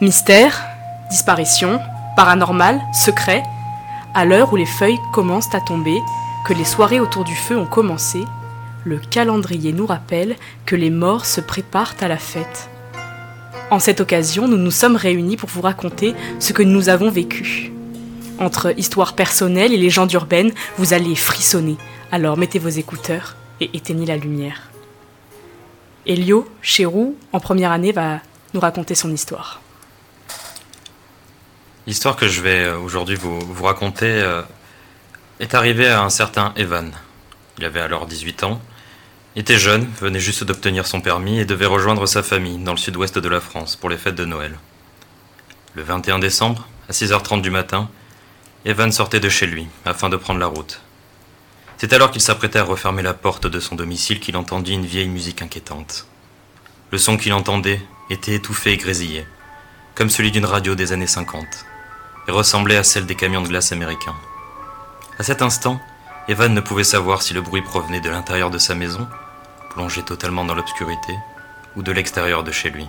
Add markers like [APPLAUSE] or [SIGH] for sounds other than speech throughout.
Mystère, disparition, paranormal, secret, à l'heure où les feuilles commencent à tomber, que les soirées autour du feu ont commencé, le calendrier nous rappelle que les morts se préparent à la fête. En cette occasion, nous nous sommes réunis pour vous raconter ce que nous avons vécu. Entre histoires personnelles et légendes urbaines, vous allez frissonner, alors mettez vos écouteurs et éteignez la lumière. Elio, chez Roux, en première année, va nous raconter son histoire. L'histoire que je vais euh, aujourd'hui vous, raconter euh, est arrivée à un certain Evan. Il avait alors 18 ans, était jeune, venait juste d'obtenir son permis et devait rejoindre sa famille dans le sud-ouest de la France pour les fêtes de Noël. Le 21 décembre, à 6h30 du matin, Evan sortait de chez lui afin de prendre la route. C'est alors qu'il s'apprêtait à refermer la porte de son domicile qu'il entendit une vieille musique inquiétante. Le son qu'il entendait était étouffé et grésillé, comme celui d'une radio des années 50, et ressemblait à celle des camions de glace américains. À cet instant, Evan ne pouvait savoir si le bruit provenait de l'intérieur de sa maison, plongée totalement dans l'obscurité, ou de l'extérieur de chez lui.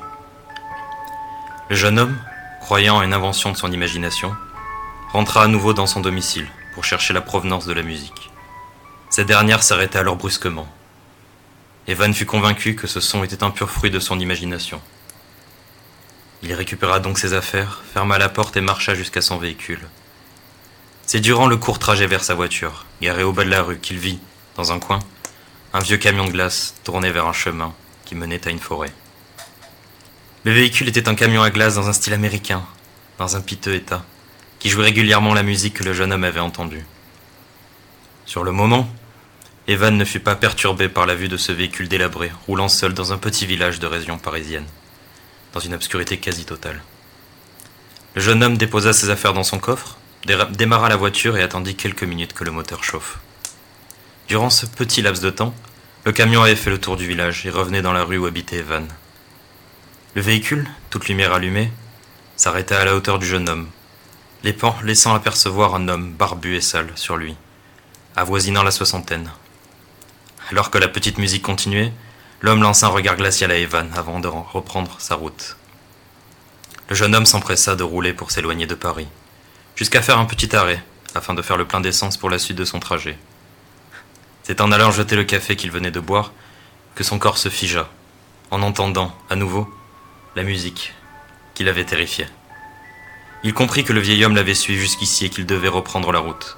Le jeune homme, croyant à une invention de son imagination, rentra à nouveau dans son domicile pour chercher la provenance de la musique. Cette dernière s'arrêta alors brusquement. Evan fut convaincu que ce son était un pur fruit de son imagination. Il récupéra donc ses affaires, ferma la porte et marcha jusqu'à son véhicule. C'est durant le court trajet vers sa voiture, garée au bas de la rue, qu'il vit, dans un coin, un vieux camion de glace tourné vers un chemin qui menait à une forêt. Le véhicule était un camion à glace dans un style américain, dans un piteux état, qui jouait régulièrement la musique que le jeune homme avait entendue. Sur le moment, Evan ne fut pas perturbé par la vue de ce véhicule délabré, roulant seul dans un petit village de région parisienne, dans une obscurité quasi totale. Le jeune homme déposa ses affaires dans son coffre, démarra la voiture et attendit quelques minutes que le moteur chauffe. Durant ce petit laps de temps, le camion avait fait le tour du village et revenait dans la rue où habitait Evan. Le véhicule, toute lumière allumée, s'arrêta à la hauteur du jeune homme, laissant apercevoir un homme barbu et sale sur lui, avoisinant la soixantaine. Alors que la petite musique continuait, l'homme lança un regard glacial à Evan avant de reprendre sa route. Le jeune homme s'empressa de rouler pour s'éloigner de Paris, jusqu'à faire un petit arrêt, afin de faire le plein d'essence pour la suite de son trajet. C'est en allant jeter le café qu'il venait de boire que son corps se figea, en entendant, à nouveau, la musique qui l'avait terrifié. Il comprit que le vieil homme l'avait suivi jusqu'ici et qu'il devait reprendre la route.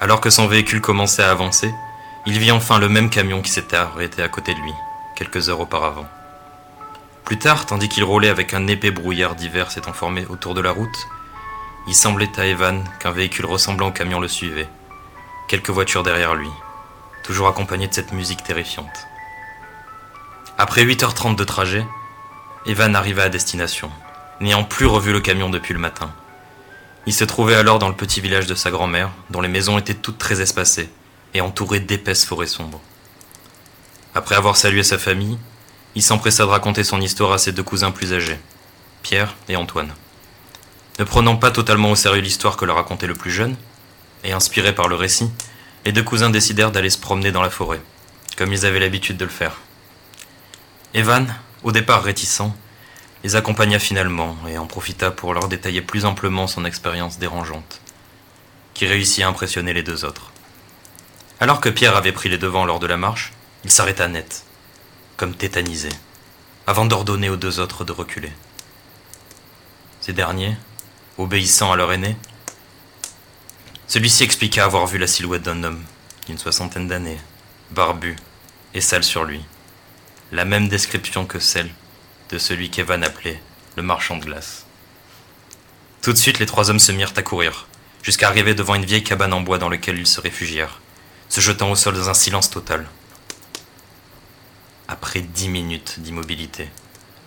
Alors que son véhicule commençait à avancer, il vit enfin le même camion qui s'était arrêté à côté de lui, quelques heures auparavant. Plus tard, tandis qu'il roulait avec un épais brouillard d'hiver s'étant formé autour de la route, il semblait à Evan qu'un véhicule ressemblant au camion le suivait, quelques voitures derrière lui, toujours accompagné de cette musique terrifiante. Après 8h30 de trajet, Evan arriva à destination, n'ayant plus revu le camion depuis le matin. Il se trouvait alors dans le petit village de sa grand-mère, dont les maisons étaient toutes très espacées et entourées d'épaisses forêts sombres. Après avoir salué sa famille, il s'empressa de raconter son histoire à ses deux cousins plus âgés, Pierre et Antoine. Ne prenant pas totalement au sérieux l'histoire que leur racontait le plus jeune, et inspirés par le récit, les deux cousins décidèrent d'aller se promener dans la forêt, comme ils avaient l'habitude de le faire. Evan, au départ réticent, les accompagna finalement et en profita pour leur détailler plus amplement son expérience dérangeante, qui réussit à impressionner les deux autres. Alors que Pierre avait pris les devants lors de la marche, il s'arrêta net, comme tétanisé, avant d'ordonner aux deux autres de reculer. Ces derniers, obéissant à leur aîné, celui-ci expliqua avoir vu la silhouette d'un homme d'une soixantaine d'années, barbu et sale sur lui, la même description que celle de celui qu'Evan appelait le marchand de glace. Tout de suite, les trois hommes se mirent à courir, jusqu'à arriver devant une vieille cabane en bois dans laquelle ils se réfugièrent, se jetant au sol dans un silence total. Après dix minutes d'immobilité,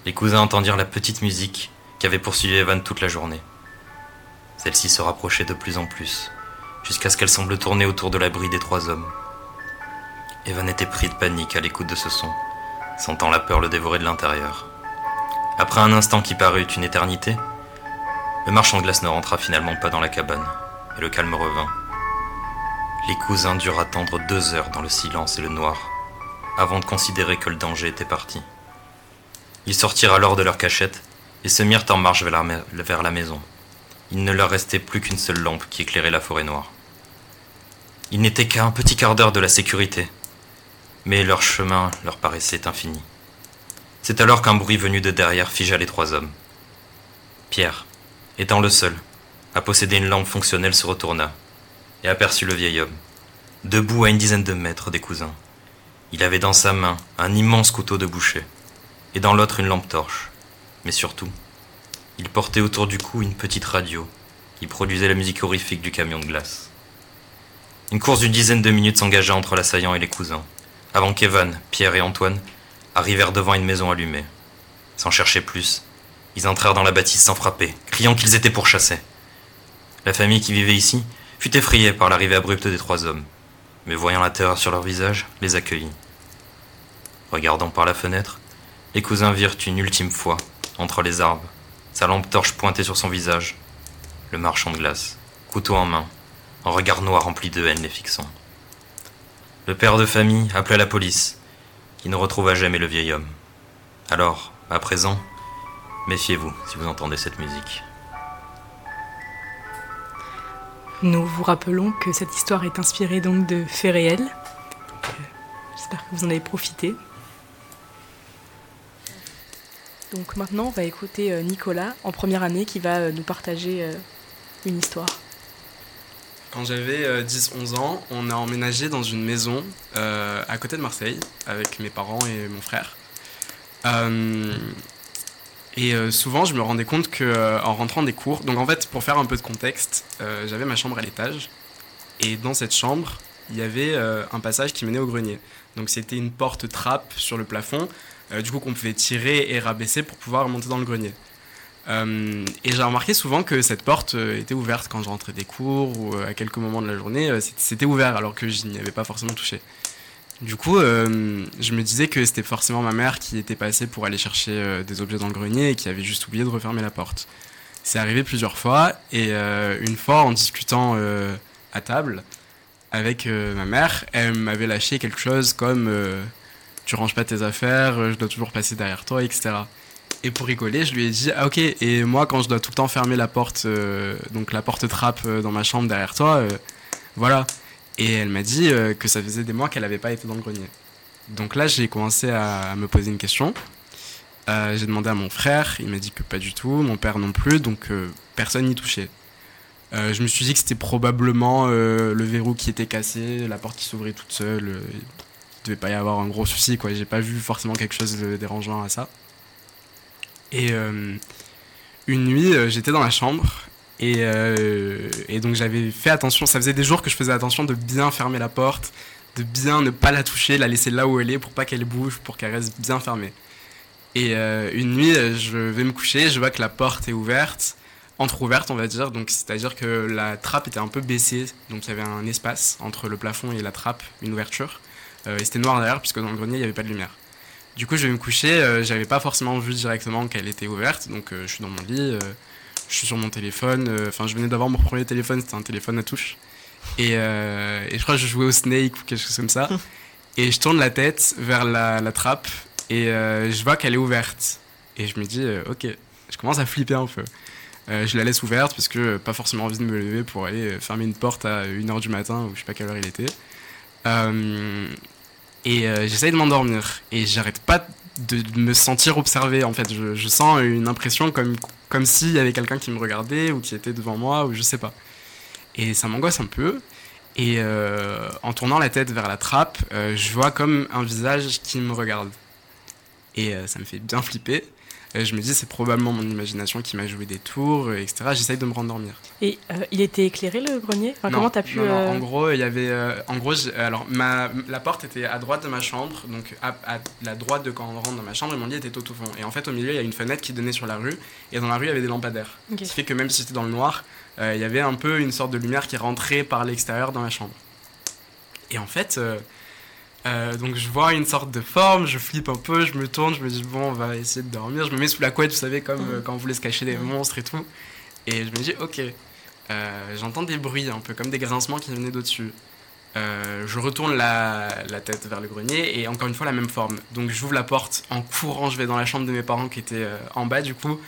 les cousins entendirent la petite musique qui avait poursuivi Evan toute la journée. Celle-ci se rapprochait de plus en plus, jusqu'à ce qu'elle semble tourner autour de l'abri des trois hommes. Evan était pris de panique à l'écoute de ce son, sentant la peur le dévorer de l'intérieur. Après un instant qui parut une éternité, le marchand de glace ne rentra finalement pas dans la cabane, et le calme revint. Les cousins durent attendre deux heures dans le silence et le noir, avant de considérer que le danger était parti. Ils sortirent alors de leur cachette et se mirent en marche vers la maison. Il ne leur restait plus qu'une seule lampe qui éclairait la forêt noire. Il n'était qu'à un petit quart d'heure de la sécurité, mais leur chemin leur paraissait infini. C'est alors qu'un bruit venu de derrière figea les trois hommes. Pierre, étant le seul à posséder une lampe fonctionnelle, se retourna et aperçut le vieil homme, debout à une dizaine de mètres des cousins. Il avait dans sa main un immense couteau de boucher, et dans l'autre une lampe torche. Mais surtout, il portait autour du cou une petite radio qui produisait la musique horrifique du camion de glace. Une course d'une dizaine de minutes s'engagea entre l'assaillant et les cousins, avant qu'Evan, Pierre et Antoine arrivèrent devant une maison allumée. Sans chercher plus, ils entrèrent dans la bâtisse sans frapper, criant qu'ils étaient pourchassés. La famille qui vivait ici fut effrayée par l'arrivée abrupte des trois hommes, mais voyant la terreur sur leur visage, les accueillit. Regardant par la fenêtre, les cousins virent une ultime fois, entre les arbres, sa lampe torche pointée sur son visage, le marchand de glace, couteau en main, un regard noir rempli de haine les fixant. Le père de famille appela la police, qui ne retrouva jamais le vieil homme. Alors, à présent, méfiez-vous si vous entendez cette musique. Nous vous rappelons que cette histoire est inspirée donc de faits réels. J'espère que vous en avez profité. Donc maintenant, on va écouter euh, Nicolas en première année qui va euh, nous partager euh, une histoire. Quand j'avais 10-11 ans, on a emménagé dans une maison à côté de Marseille avec mes parents et mon frère. Et euh, souvent, je me rendais compte que euh, en rentrant des cours, donc en fait, pour faire un peu de contexte, euh, j'avais ma chambre à l'étage, et dans cette chambre, il y avait un passage qui menait au grenier. Donc c'était une porte trappe sur le plafond, du coup qu'on pouvait tirer et rabaisser pour pouvoir monter dans le grenier. et j'ai remarqué souvent que cette porte était ouverte quand je rentrais des cours ou à quelques moments de la journée, c'était ouvert alors que je n'y avais pas forcément touché. Du coup, euh, je me disais que c'était forcément ma mère qui était passée pour aller chercher euh, des objets dans le grenier et qui avait juste oublié de refermer la porte. C'est arrivé plusieurs fois et euh, une fois en discutant à table avec ma mère, elle m'avait lâché quelque chose comme tu ranges pas tes affaires, je dois toujours passer derrière toi, etc. Et pour rigoler, je lui ai dit ah ok et moi quand je dois tout le temps fermer la porte, donc la porte trappe dans ma chambre derrière toi, voilà. Et elle m'a dit euh, que ça faisait des mois qu'elle n'avait pas été dans le grenier. Donc là, j'ai commencé à me poser une question. Euh, j'ai demandé à mon frère, il m'a dit que pas du tout, mon père non plus, donc euh, personne n'y touchait. je me suis dit que c'était probablement le verrou qui était cassé, la porte qui s'ouvrait toute seule. il devait pas y avoir un gros souci, quoi. J'ai pas vu forcément quelque chose de dérangeant à ça. Et une nuit, j'étais dans la chambre euh, et, donc j'avais fait attention, ça faisait des jours que je faisais attention de bien fermer la porte, de bien ne pas la toucher, la laisser là où elle est pour pas qu'elle bouge, pour qu'elle reste bien fermée. Et euh, une nuit, je vais me coucher, je vois que la porte est ouverte, entre-ouverte on va dire, donc c'est-à-dire que la trappe était un peu baissée, donc il y avait un espace entre le plafond et la trappe, une ouverture. Euh, et c'était noir derrière puisque dans le grenier il n'y avait pas de lumière. Du coup je vais me coucher, j'avais pas forcément vu directement qu'elle était ouverte, donc je suis dans mon lit je suis sur mon téléphone. Euh, enfin, je venais d'avoir mon premier téléphone, c'était un téléphone à touche. Et, euh, et, je crois que je jouais au Snake ou quelque chose comme ça. [LAUGHS] et je tourne la tête vers la, la trappe et euh, je vois qu'elle est ouverte. Et je me dis, ok, je commence à flipper un peu. je la laisse ouverte parce que pas forcément envie de me lever pour aller fermer une porte à 1h du matin ou je sais pas quelle heure il était. et j'essaye de m'endormir et j'arrête pas de me sentir observé en fait. Je, je sens une impression comme comme s'il y avait quelqu'un qui me regardait ou qui était devant moi ou je sais pas. Et ça m'angoisse un peu. Et euh, en tournant la tête vers la trappe, euh, je vois comme un visage qui me regarde. Et euh, ça me fait bien flipper je me dis, c'est probablement mon imagination qui m'a joué des tours, euh, etc. J'essaye de me rendormir. Et euh, il était éclairé le grenier? Enfin, Comment t'as pu. Non, non, en gros, il y avait. en gros, alors, ma, la porte était à droite de ma chambre, donc à, la droite de quand on rentre dans ma chambre, et mon lit était tout au fond. Et en fait, au milieu, il y a une fenêtre qui donnait sur la rue, et dans la rue, il y avait des lampadaires. Ce qui fait que même si c'était dans le noir, il y avait un peu une sorte de lumière qui rentrait par l'extérieur dans ma chambre. Et en fait. Euh, donc je vois une sorte de forme, je flippe un peu, je me tourne, je me dis bon on va essayer de dormir, je me mets sous la couette, vous savez comme euh, quand on voulait se cacher des monstres et tout, et je me dis ok, euh, j'entends des bruits un peu comme des grincements qui venaient d'au-dessus. je retourne la, la, tête vers le grenier et encore une fois la même forme. Donc j'ouvre la porte en courant, je vais dans la chambre de mes parents qui étaient en bas du coup.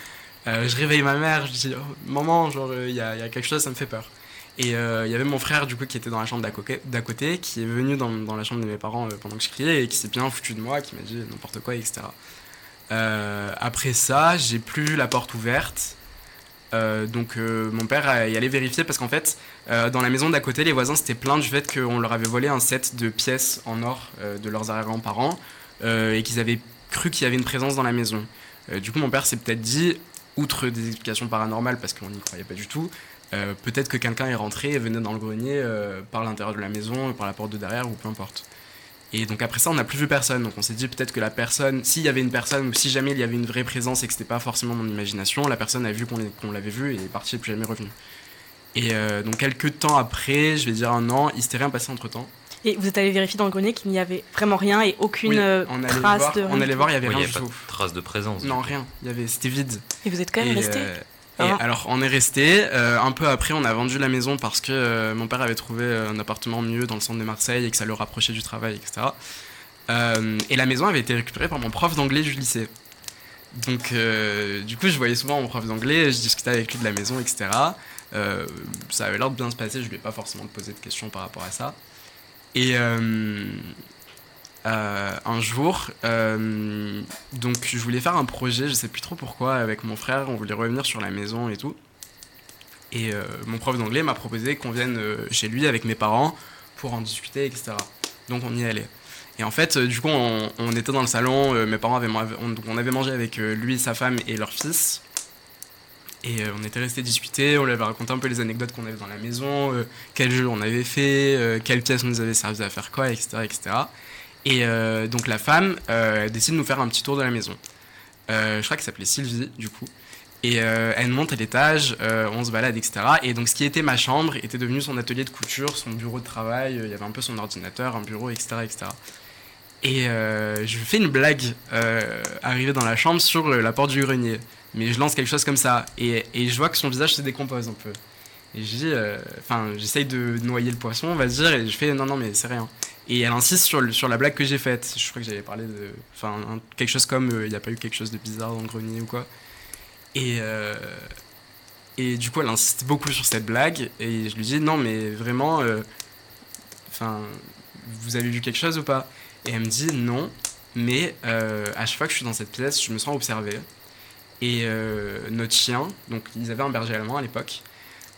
je réveille ma mère, je dis oh, Maman, genre, il y, a, quelque chose, ça me fait peur. Et il y avait mon frère, du coup, qui était dans la chambre d'à côté, qui est venu dans, dans, la chambre de mes parents pendant que je criais et qui s'est bien foutu de moi, qui m'a dit n'importe quoi, etc. après ça, j'ai plus la porte ouverte. Euh, donc euh, mon père y allait vérifier parce qu'en fait, euh, dans la maison d'à côté, les voisins s'étaient plaints du fait qu'on leur avait volé un set de pièces en or de leurs arrière-grands-parents et qu'ils avaient cru qu'il y avait une présence dans la maison. du coup, mon père s'est peut-être dit, outre des explications paranormales parce qu'on n'y croyait pas du tout, peut-être que quelqu'un est rentré et venait dans le grenier par l'intérieur de la maison, par la porte de derrière ou peu importe. Et donc après ça, on n'a plus vu personne. Donc on s'est dit peut-être que la personne, s'il y avait une personne ou si jamais il y avait une vraie présence et que c'était pas forcément mon imagination, la personne a vu qu'on l'avait vu et est partie et plus jamais revenu. Et euh, donc quelques temps après, je vais dire un an, il s'était rien passé entre temps. Et vous êtes allé vérifier dans le grenier qu'il n'y avait vraiment rien et aucune euh, trace de. On allait voir, il y avait rien du tout. trace de présence. Non, rien. Il y avait, c'était vide. Et vous êtes quand même resté. Euh, ah. alors, on est resté. Euh, un peu après, on a vendu la maison parce que euh, mon père avait trouvé un appartement mieux dans le centre de Marseille et que ça le rapprochait du travail, etc. Euh, et la maison avait été récupérée par mon prof d'anglais du lycée. Donc, du coup, je voyais souvent mon prof d'anglais, je discutais avec lui de la maison, etc. ça avait l'air de bien se passer, je lui ai pas forcément posé de questions par rapport à ça. Et euh, un jour, euh, donc je voulais faire un projet, je sais plus trop pourquoi, avec mon frère, on voulait revenir sur la maison et tout. Et euh, mon prof d'anglais m'a proposé qu'on vienne chez lui avec mes parents pour en discuter, etc. Donc on y allait. Et en fait, du coup, on, était dans le salon, mes parents avaient, on, on avait mangé avec lui, sa femme et leur fils. Et on était resté discuter, on lui avait raconté un peu les anecdotes qu'on avait dans la maison, quel jeu on avait fait, quelle pièce nous avait servi à faire quoi, etc. etc. Et euh, donc la femme euh, décide de nous faire un petit tour de la maison. Euh, je crois qu'elle s'appelait Sylvie, du coup. Et elle monte à l'étage, on se balade, etc. Et donc ce qui était ma chambre était devenu son atelier de couture, son bureau de travail. Il y avait un peu son ordinateur, un bureau, etc. etc. Et je fais une blague arrivée dans la chambre sur la porte du grenier. Mais je lance quelque chose comme ça. Et, et je vois que son visage se décompose un peu. Et je dis, enfin, j'essaye de noyer le poisson, on va dire, et je fais non, non, mais c'est rien. Et elle insiste sur, sur la blague que j'ai faite. Je crois que j'avais parlé de. Enfin, quelque chose comme euh, il n'y a pas eu quelque chose de bizarre dans le grenier ou quoi. Et, euh, et du coup, elle insiste beaucoup sur cette blague. Et je lui dis non, mais vraiment. Euh, enfin, vous avez vu quelque chose ou pas? Et elle me dit non, mais à chaque fois que je suis dans cette pièce, je me sens observé. Et notre chien, donc ils avaient un berger allemand à l'époque,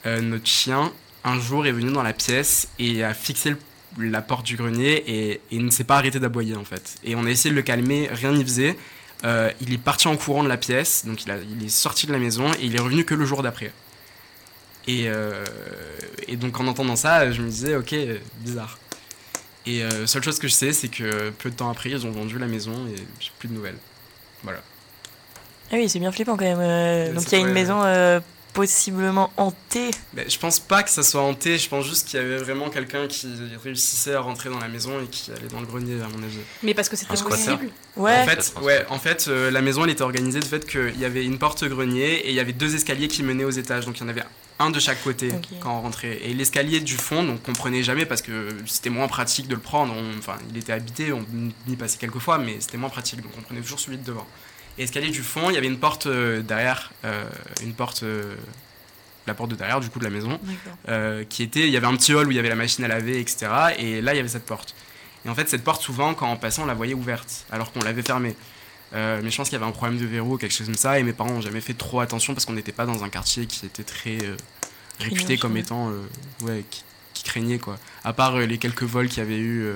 notre chien, un jour est venu dans la pièce et a fixé le la porte du grenier et, il ne s'est pas arrêté d'aboyer en fait. Et on a essayé de le calmer, rien n'y faisait. Euh, il est parti en courant de la pièce, donc il, a, il, est sorti de la maison et il est revenu que le jour d'après. Et, euh, et, donc en entendant ça, je me disais, ok, bizarre. Et euh, seule chose que je sais, c'est que peu de temps après, ils ont vendu la maison et j'ai plus de nouvelles. Voilà. Ah oui, c'est bien flippant quand même. donc il y a une maison possiblement hanté mais Je pense pas que ça soit hanté, je pense juste qu'il y avait vraiment quelqu'un qui réussissait à rentrer dans la maison et qui allait dans le grenier, à mon avis. Mais parce que c'était possible Ouais. En fait, ouais, en fait euh, la maison elle était organisée du fait qu'il y avait une porte grenier et il y avait deux escaliers qui menaient aux étages, donc il y en avait un de chaque côté quand on rentrait. Et l'escalier du fond, donc on prenait jamais parce que c'était moins pratique de le prendre. enfin, il était habité, on y passait quelques fois, mais c'était moins pratique, donc on prenait toujours celui de devant. Et escalier du fond, il y avait une porte euh, derrière, euh, une porte, euh, la porte de derrière du coup de la maison, qui était, il y avait un petit hall où il y avait la machine à laver, etc. Et là, il y avait cette porte. Et en fait, cette porte, souvent, quand on passait, on la voyait ouverte, alors qu'on l'avait fermée. mais je pense qu'il y avait un problème de verrou ou quelque chose comme ça, et mes parents n'ont jamais fait trop attention parce qu'on n'était pas dans un quartier qui était très réputé comme étant, ouais, qui, qui, craignait quoi. À part les quelques vols qu'il y avait eu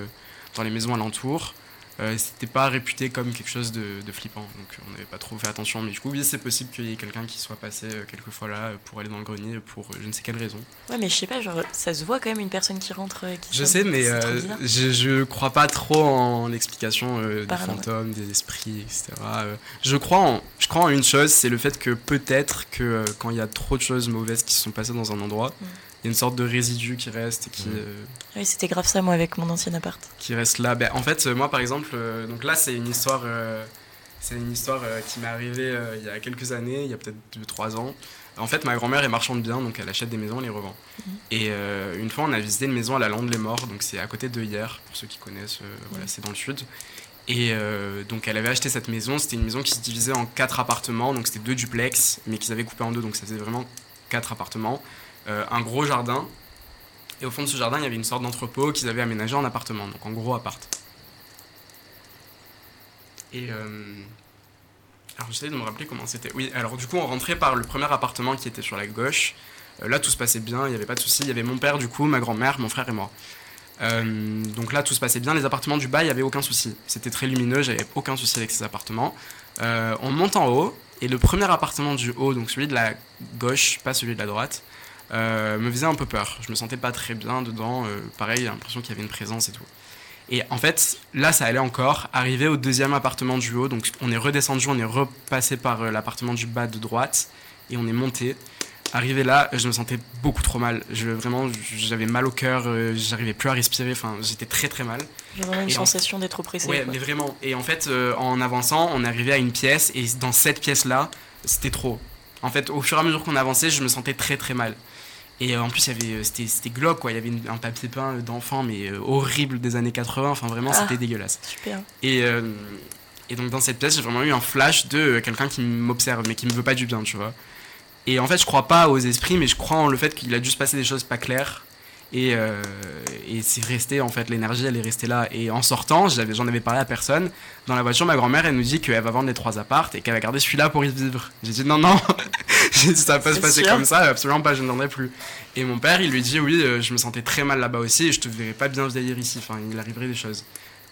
dans les maisons alentours. Euh, c'était pas réputé comme quelque chose de, flippant, donc on n'avait pas trop fait attention. Mais du coup, oui, c'est possible qu'il y ait quelqu'un qui soit passé euh, quelques fois là pour aller dans le grenier pour euh, je ne sais quelle raison. Ouais, mais je sais pas, genre, ça se voit quand même une personne qui rentre. Qui je sais, mais je, je crois pas trop en l'explication des fantômes, des esprits, etc. je, crois en, je crois en une chose, c'est le fait que peut-être que quand il y a trop de choses mauvaises qui se sont passées dans un endroit, mm une sorte de résidu qui reste. Qui, euh, oui, c'était grave ça, moi, avec mon ancien appart. Qui reste là. Ben, en fait, euh, moi, par exemple, euh, donc là, c'est une histoire, c'est une histoire qui m'est arrivée il y a quelques années, il y a peut-être 2-3 ans. En fait, ma grand-mère est marchande bien, donc elle achète des maisons, elle les revend. Mhm. Et une fois, on a visité une maison à la Lande les Morts, donc c'est à côté de hier, pour ceux qui connaissent, voilà, c'est dans le sud. Et euh, donc elle avait acheté cette maison, c'était une maison qui se divisait en quatre appartements, donc c'était deux duplex, mais qu'ils avaient coupé en deux, donc ça faisait vraiment quatre appartements. Euh, un gros jardin, et au fond de ce jardin, il y avait une sorte d'entrepôt qu'ils avaient aménagé en appartement, donc en gros appart. Euh, alors j'essaie de me rappeler comment c'était. Oui, alors du coup on rentrait par le premier appartement qui était sur la gauche. là tout se passait bien, il n'y avait pas de souci. Il y avait mon père du coup, ma grand-mère, mon frère et moi. Euh, donc là, tout se passait bien. Les appartements du bas, il n'y avait aucun souci. C'était très lumineux, j'avais aucun souci avec ces appartements. Euh, on monte en haut, et le premier appartement du haut, donc celui de la gauche, pas celui de la droite, euh, me faisait un peu peur. Je me sentais pas très bien dedans. pareil, l'impression qu'il y avait une présence et tout. Et en fait, là, ça allait encore. Arrivé au deuxième appartement du haut, donc on est redescendu, on est repassé par l'appartement du bas de droite, et on est monté. Arrivé là, je me sentais beaucoup trop mal. Je, vraiment, j'avais mal au cœur, euh, j'arrivais plus à respirer, enfin, j'étais très très mal. J'avais vraiment une sensation d'être oppressé. Ouais, mais vraiment. Et en fait, euh, en avançant, on arrivé à une pièce, et dans cette pièce-là, c'était trop. En fait, au fur et à mesure qu'on avançait, je me sentais très très mal. Et euh, en plus, avait, c'était glauque, quoi. Il y avait un papier peint d'enfant, mais horrible des années 80. Enfin, vraiment, ah, c'était dégueulasse. Super. Et, et donc, dans cette pièce, j'ai vraiment eu un flash de quelqu'un qui m'observe, mais qui me veut pas du bien, tu vois. Et en fait, je crois pas aux esprits, mais je crois en le fait qu'il a dû se passer des choses pas claires. Et, euh, et c'est resté, en fait, l'énergie, elle est restée là. Et en sortant, j'en avais parlé à personne. Dans la voiture, ma grand-mère, elle nous dit qu'elle va vendre les trois appartes et qu'elle va garder celui-là pour y vivre. J'ai dit non, non, [LAUGHS] ça va pas se passer comme ça, absolument pas, je n'en ai plus. Et mon père, il lui dit oui, euh, je me sentais très mal là-bas aussi et je te verrais pas bien vieillir ici. Enfin, il arriverait des choses.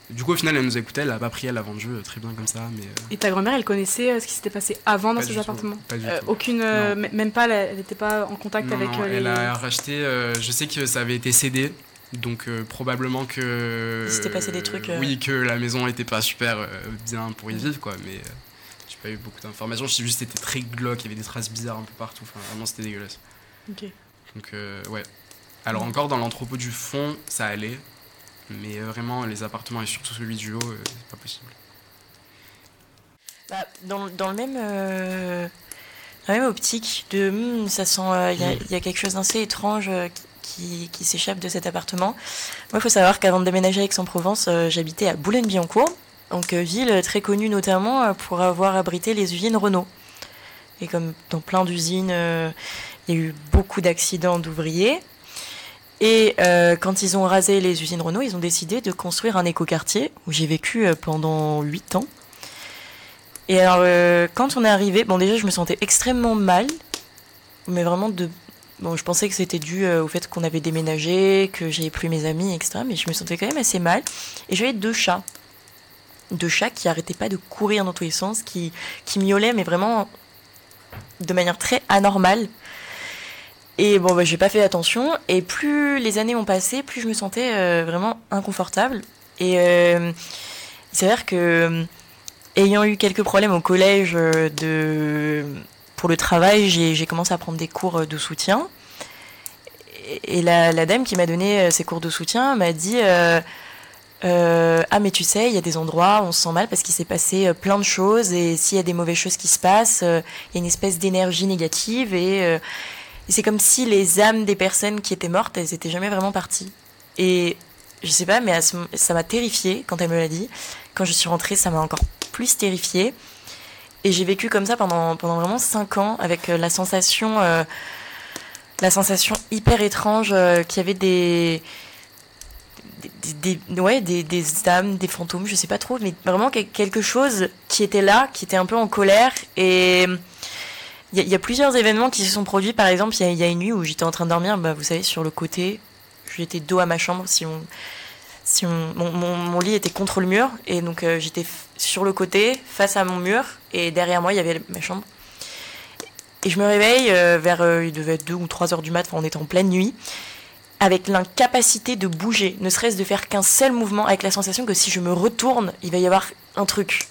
Du coup, au final, elle nous écoutait, elle a pas pris, elle a vendu euh, très bien comme ça. Mais, euh, Et ta grand-mère, elle connaissait euh, ce qui s'était passé avant dans ces appartements pas du tout. Aucune, même pas, elle n'était pas en contact avec non, les... Elle a racheté, je sais que ça avait été cédé, donc probablement que. C'était passé des trucs. Oui, que la maison n'était pas super bien pour y vivre, quoi, mais j'ai pas eu beaucoup d'informations. Je sais juste que c'était très glauque, il y avait des traces bizarres un peu partout, enfin, vraiment c'était dégueulasse. Ok. Donc, ouais. Alors, encore dans l'entrepôt du fond, ça allait. Mais euh, vraiment, les appartements et surtout celui du haut, euh, c'est pas possible. Bah, dans, dans, le même, euh, dans la même optique de hmm, ça sent, il y, y, a quelque chose d'assez étrange qui, qui s'échappe de cet appartement. Moi, il faut savoir qu'avant de déménager à Aix-en-Provence, j'habitais à Boulogne-Billancourt, donc ville très connue notamment pour avoir abrité les usines Renault. Et comme dans plein d'usines, il y a eu beaucoup d'accidents d'ouvriers. Et euh, quand ils ont rasé les usines Renault, ils ont décidé de construire un écoquartier où j'ai vécu euh, pendant 8 ans. Et alors, euh, quand on est arrivé, bon, déjà, je me sentais extrêmement mal, mais vraiment de. Bon, je pensais que c'était dû au fait qu'on avait déménagé, que j'avais plus mes amis, etc. Mais je me sentais quand même assez mal. Et j'avais deux chats. Deux chats qui arrêtaient pas de courir dans tous les sens, qui, qui miaulaient, mais vraiment de manière très anormale. Et bon, bah, j'ai pas fait attention. Et plus les années ont passé, plus je me sentais euh, vraiment inconfortable. Et euh, c'est vrai que, euh, ayant eu quelques problèmes au collège de... pour le travail, j'ai commencé à prendre des cours de soutien. Et la, dame qui m'a donné ces cours de soutien m'a dit Ah, mais tu sais, il y a des endroits où on se sent mal parce qu'il s'est passé plein de choses. Et s'il y a des mauvaises choses qui se passent, il y a une espèce d'énergie négative. Et et c'est comme si les âmes des personnes qui étaient mortes, elles étaient jamais vraiment parties. Et je sais pas, mais ça m'a terrifiée quand elle me l'a dit. Quand je suis rentrée, ça m'a encore plus terrifiée. Et j'ai vécu comme ça pendant, pendant vraiment 5 ans avec euh, la sensation, euh, la sensation hyper étrange euh, qu'il y avait des ouais, des, âmes, des fantômes, je sais pas trop, mais vraiment quelque chose qui était là, qui était un peu en colère. Et il y, a plusieurs événements qui se sont produits. Par exemple, il y, a une nuit où j'étais en train de dormir, bah, vous savez, sur le côté. J'étais dos à ma chambre. Si on, si on, mon, lit était contre le mur. Et donc, euh, j'étais sur le côté, face à mon mur. Et derrière moi, il y avait ma chambre. Et je me réveille euh, vers, euh, il devait être 2 ou 3 heures du mat, on était en pleine nuit, avec l'incapacité de bouger, ne serait-ce de faire qu'un seul mouvement, avec la sensation que si je me retourne, il va y avoir un truc.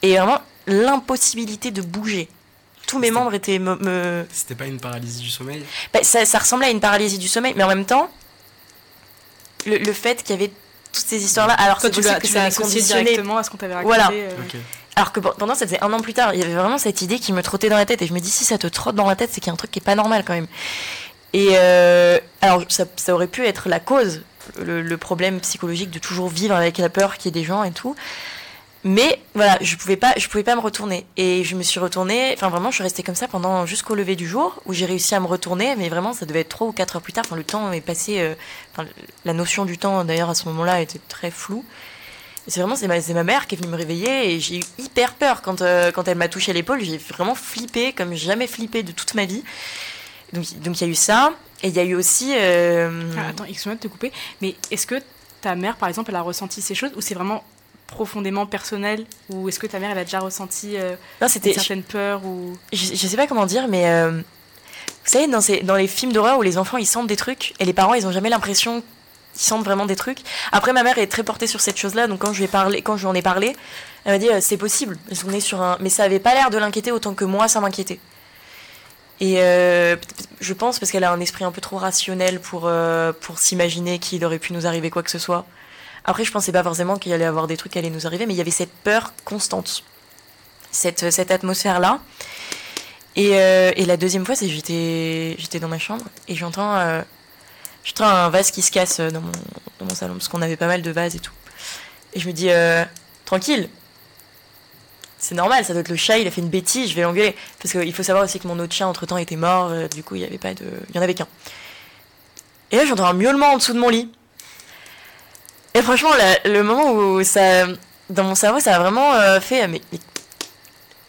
Et vraiment, l'impossibilité de bouger tous mes membres étaient me. C'était pas une paralysie du sommeil? Bah, ça, ça, ressemblait à une paralysie du sommeil, mais en même temps, le, le fait qu'il y avait toutes ces histoires-là, alors que ça a conditionné directement à ce qu'on t'avait raconté. Voilà. Euh. Alors que pendant, ça faisait un an plus tard, il y avait vraiment cette idée qui me trottait dans la tête, et je me dis si ça te trotte dans la tête, c'est qu'il y a un truc qui est pas normal quand même. Et euh, alors ça, ça, aurait pu être la cause, le, le, problème psychologique de toujours vivre avec la peur qu'il y ait des gens et tout. Mais voilà, je pouvais pas, je pouvais pas me retourner. Et je me suis retournée, enfin vraiment, je suis restée comme ça pendant jusqu'au lever du jour, où j'ai réussi à me retourner, mais vraiment, ça devait être trois ou quatre heures plus tard. Enfin, le temps est passé, euh, la notion du temps, d'ailleurs, à ce moment-là, était très floue. C'est vraiment, c'est ma, ma mère qui est venue me réveiller, et j'ai eu hyper peur quand, euh, quand elle m'a touché l'épaule. J'ai vraiment flippé, comme jamais flippé de toute ma vie. Donc, donc il y a eu ça, et il y a eu aussi. euh, Ah, attends, excuse-moi de te couper, mais est-ce que ta mère, par exemple, elle a ressenti ces choses ou c'est vraiment profondément personnel Ou est-ce que ta mère, elle a déjà ressenti euh, non, une certaine peur ou... je, je sais pas comment dire, mais euh, vous savez, dans, ces, dans les films d'horreur où les enfants ils sentent des trucs et les parents ils ont jamais l'impression qu'ils sentent vraiment des trucs. Après, ma mère est très portée sur cette chose-là, donc quand je lui ai parlé, quand je lui en ai parlé, elle m'a dit euh, c'est possible, qu'on est sur un, mais ça avait pas l'air de l'inquiéter autant que moi ça m'inquiétait. Et je pense parce qu'elle a un esprit un peu trop rationnel pour pour s'imaginer qu'il aurait pu nous arriver quoi que ce soit. Après, je pensais pas forcément qu'il allait y avoir des trucs qui allaient nous arriver, mais il y avait cette peur constante, cette cette atmosphère là. Et, euh, et la deuxième fois, c'est j'étais, j'étais dans ma chambre et j'entends, euh, un vase qui se casse dans mon, salon parce qu'on avait pas mal de vases et tout. Et je me dis, euh, tranquille, c'est normal, ça doit être le chat, il a fait une bêtise, je vais l'engueuler. Parce qu'il faut savoir aussi que mon autre chat entre temps était mort, euh, du coup il y avait pas de, il y en avait qu'un. Et là j'entends un miaulement en dessous de mon lit. Et franchement, la- le moment où ça, dans mon cerveau, ça a vraiment euh, fait, mais mais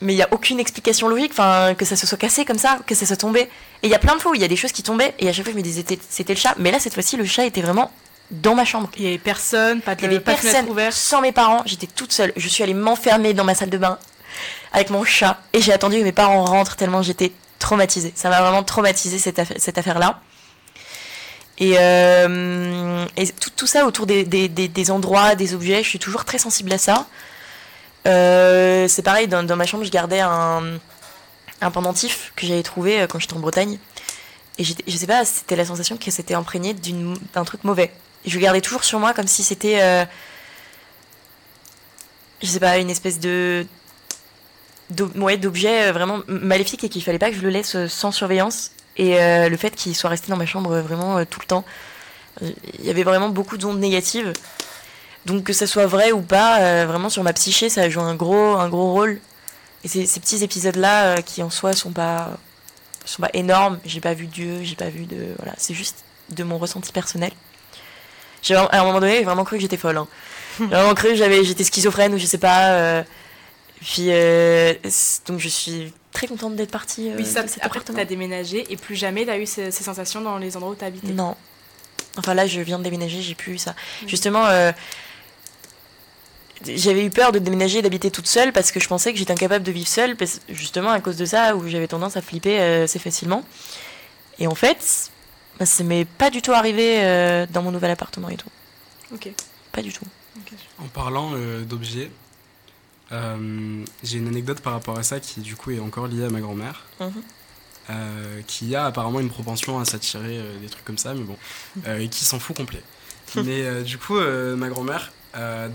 mais il n'y a aucune explication logique, enfin, que ça se soit cassé comme ça, que ça soit tombé. Et il y a plein de fois où il y a des choses qui tombaient, et à chaque fois je me disais c'était- le chat. Mais là, cette fois-ci, le chat était vraiment dans ma chambre. Il y avait personne, pas de, Il y avait pas personne, ouverte. sans mes parents, j'étais toute seule. Je suis allée m'enfermer dans ma salle de bain avec mon chat, et j'ai attendu que mes parents rentrent tellement j'étais traumatisée. Ça m'a vraiment traumatisée cette affaire-là. Et, euh, et tout, ça autour des, endroits, des objets, je suis toujours très sensible à ça. Euh, c'est pareil, dans, ma chambre, je gardais un, pendentif que j'avais trouvé euh, quand j'étais en Bretagne. Et je sais pas, c'était la sensation que c'était imprégné d'un truc mauvais. Je le gardais toujours sur moi comme si c'était, euh, je sais pas, une espèce de ouais, d'objet euh, vraiment maléfique et qu'il fallait pas que je le laisse sans surveillance. Et le fait qu'il soit resté dans ma chambre vraiment tout le temps, il y avait vraiment beaucoup d'ondes négatives. Donc que ça soit vrai ou pas, euh, vraiment sur ma psyché, ça joue un gros, un gros rôle. Et ces, ces petits épisodes-là, euh, qui en soi sont pas, sont pas énormes, j'ai pas vu Dieu, j'ai pas vu de, voilà, c'est juste de mon ressenti personnel. J'ai à un moment donné, j'ai vraiment cru que j'étais folle. hein. [LAUGHS] J'ai vraiment cru que j'avais, j'étais schizophrène ou je sais pas. euh, puis donc je suis très contente d'être partie. Oui, ça, de cet après, t'as déménagé et plus jamais t'as eu ces, ces sensations dans les endroits où habité. Non. Enfin là, je viens de déménager, j'ai plus eu ça. Mhm. Justement, euh, j'avais eu peur de déménager et d'habiter toute seule parce que je pensais que j'étais incapable de vivre seule, parce, justement à cause de ça, où j'avais tendance à flipper euh, assez facilement. Et en fait, bah, ça m'est pas du tout arrivé euh, dans mon nouvel appartement et tout. Ok. Pas du tout. En parlant euh, d'objets, euh, j'ai une anecdote par rapport à ça qui du coup est encore liée à ma grand-mère, Mhm. Euh, qui a apparemment une propension à s'attirer euh, des trucs comme ça, mais bon, [LAUGHS] euh, et qui s'en fout complet. mais du coup, ma grand-mère,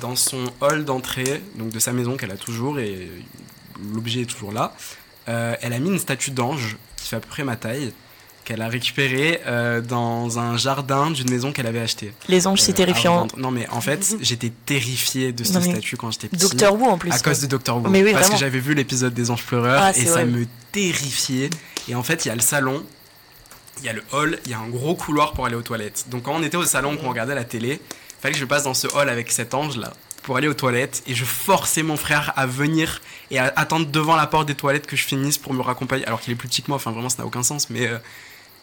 dans son hall d'entrée, donc de sa maison qu'elle a toujours, et l'objet est toujours là, elle a mis une statue d'ange qui fait à peu près ma taille, qu'elle a récupérée euh, dans un jardin d'une maison qu'elle avait achetée. Les anges, c'est Euh, terrifiant. Non, mais en fait, [LAUGHS] j'étais terrifié de ce Non, mais statut quand j'étais petit. Docteur Who en plus. À cause de Doctor Who. Mais oui, parce vraiment. que j'avais vu l'épisode des Anges Pleureurs Ah, et ça me terrifiait. Et en fait, il y a le salon, il y a le hall, il y a un gros couloir pour aller aux toilettes. Donc quand on était au salon, qu'on regardait la télé, fallait que je passe dans ce hall avec cet ange là pour aller aux toilettes et je forçais mon frère à venir et à attendre devant la porte des toilettes que je finisse pour me raccompagner. Alors qu'il est plus petit que moi enfin vraiment ça n'a aucun sens mais euh,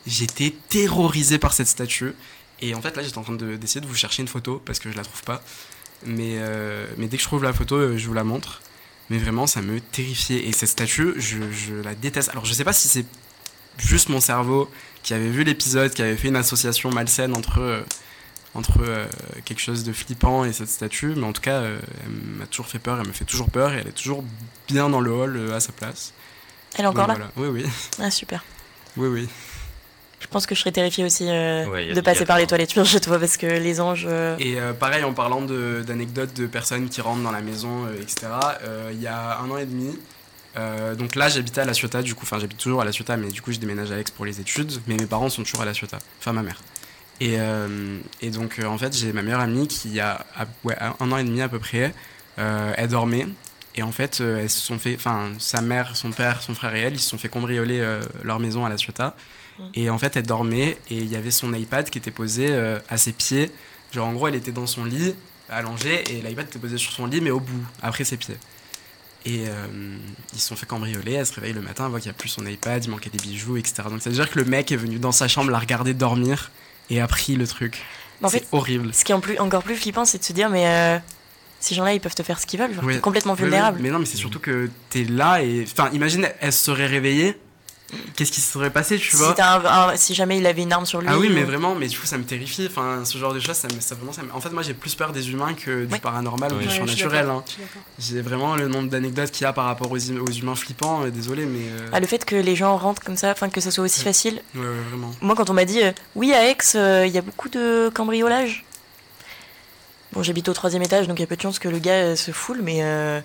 j'étais terrorisé par cette statue. Et en fait là j'étais en train de- d'essayer de vous chercher une photo parce que je la trouve pas. Mais, euh, mais dès que je trouve la photo euh, je vous la montre mais vraiment ça me terrifiait. Et cette statue je, je la déteste. Alors je sais pas si c'est juste mon cerveau qui avait vu l'épisode qui avait fait une association malsaine entre euh, entre euh, quelque chose de flippant et cette statue mais en tout cas euh, elle m'a toujours fait peur elle me fait toujours peur et elle est toujours bien dans le hall à sa place. Elle est encore Donc là voilà. oui oui. Ah, super. oui oui Je pense que je serais terrifiée aussi euh, Ouais, y a- de passer y a- par les toilettes chez toi parce que les anges. euh, Et euh, pareil, en parlant d'anecdotes de, personnes qui rentrent dans la maison, euh, etc., euh, il y a un an et demi, euh, donc là j'habitais à La Ciotat, du coup, enfin j'habite toujours à La Ciotat, mais du coup je déménage à Aix pour les études, mais mes parents sont toujours à La Ciotat, enfin ma mère. Et, euh, et donc euh, en fait j'ai ma meilleure amie qui a, a- ouais, un an et demi à peu près Euh, elle dormait. Et en fait, euh, elles se sont fait, enfin, sa mère, son père, son frère et elle, ils se sont fait cambrioler euh, leur maison à La Ciotat. Mm. Et en fait, elle dormait et il y avait son iPad qui était posé euh, à ses pieds. Genre, en gros, elle était dans son lit, allongée, et l'iPad était posé sur son lit, mais au bout, après ses pieds. Et euh, ils se sont fait cambrioler. Elle se réveille le matin, elle voit qu'il n'y a plus son iPad, il manquait des bijoux, etc. Donc, c'est-à-dire que le mec est venu dans sa chambre la regarder dormir et a pris le truc. En c'est fait, horrible. ce qui est en plus, encore plus flippant, c'est de se dire, mais euh, ces gens-là, ils peuvent te faire ce qu'ils veulent. Genre, Oui. t'es complètement Oui, oui, vulnérable. mais non, mais c'est surtout que t'es là et. Enfin, imagine, elle se serait réveillée. Qu'est-ce qui se serait passé, tu si, vois un- un- si jamais il avait une arme sur lui. Ah oui, mais ou- vraiment, mais du coup, ça me terrifie. Enfin, ce genre de choses, ça me, ça vraiment, ça me- En fait, moi, j'ai plus peur des humains que du Ouais. paranormal ou Oui. du Ouais, surnaturel. hein. J'ai vraiment le nombre d'anecdotes qu'il y a par rapport aux, hum- aux humains flippants. euh, désolé, mais. euh, Ah, le fait que les gens rentrent comme ça, enfin que ça soit aussi Ouais. facile. ouais, ouais, vraiment. Moi, quand on m'a dit, euh, oui, à Aix, euh, il y a beaucoup de cambriolage. Bon, j'habite au troisième étage, donc il y a peu de chances que le gars euh, se foule, mais, euh,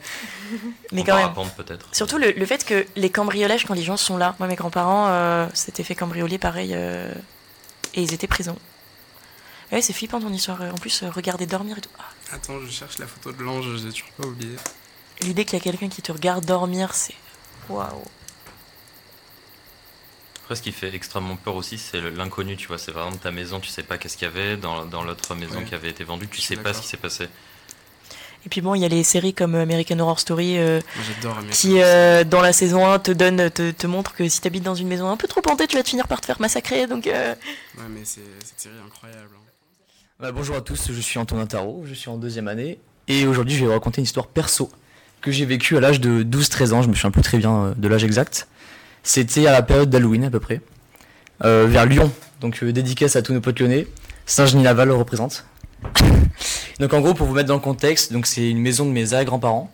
[LAUGHS] mais En quand même. peut-être. Surtout le, le fait que les cambriolages, quand les gens sont là, moi mes grands-parents euh, s'étaient fait cambrioler pareil euh, et ils étaient prison. Ouais, c'est flippant ton histoire. En plus, regarder dormir et tout. Ah, Attends, je cherche la photo de l'ange, j'ai toujours pas oublié. L'idée qu'il y a quelqu'un qui te regarde dormir, c'est. Waouh. Après, ce qui fait extrêmement peur aussi, c'est l'inconnu, tu vois. C'est vraiment ta maison, tu sais pas qu'est-ce qu'il y avait. Dans, dans l'autre maison Ouais. qui avait été vendue, tu sais pas ce qui s'est passé. Et puis bon, il y a les séries comme American Horror Story euh, qui, euh, dans la saison 1, te donne, te, te montre que si t'habites dans une maison un peu trop hantée, tu vas te finir par te faire massacrer. Donc. euh, Ouais, mais c'est cette série incroyable. hein. Bah, bonjour à tous, je suis Antonin Tarot, je suis en deuxième année et aujourd'hui je vais vous raconter une histoire perso que j'ai vécue à l'âge de 12-13 ans, je me souviens plus très bien de l'âge exact. C'était à la période d'Halloween à peu près, euh, vers Lyon, donc euh, dédicace à tous nos potes lyonnais, Saint-Genis-Laval le représente. [LAUGHS] donc en gros pour vous mettre dans le contexte, donc c'est une maison de mes arrière-grands-parents,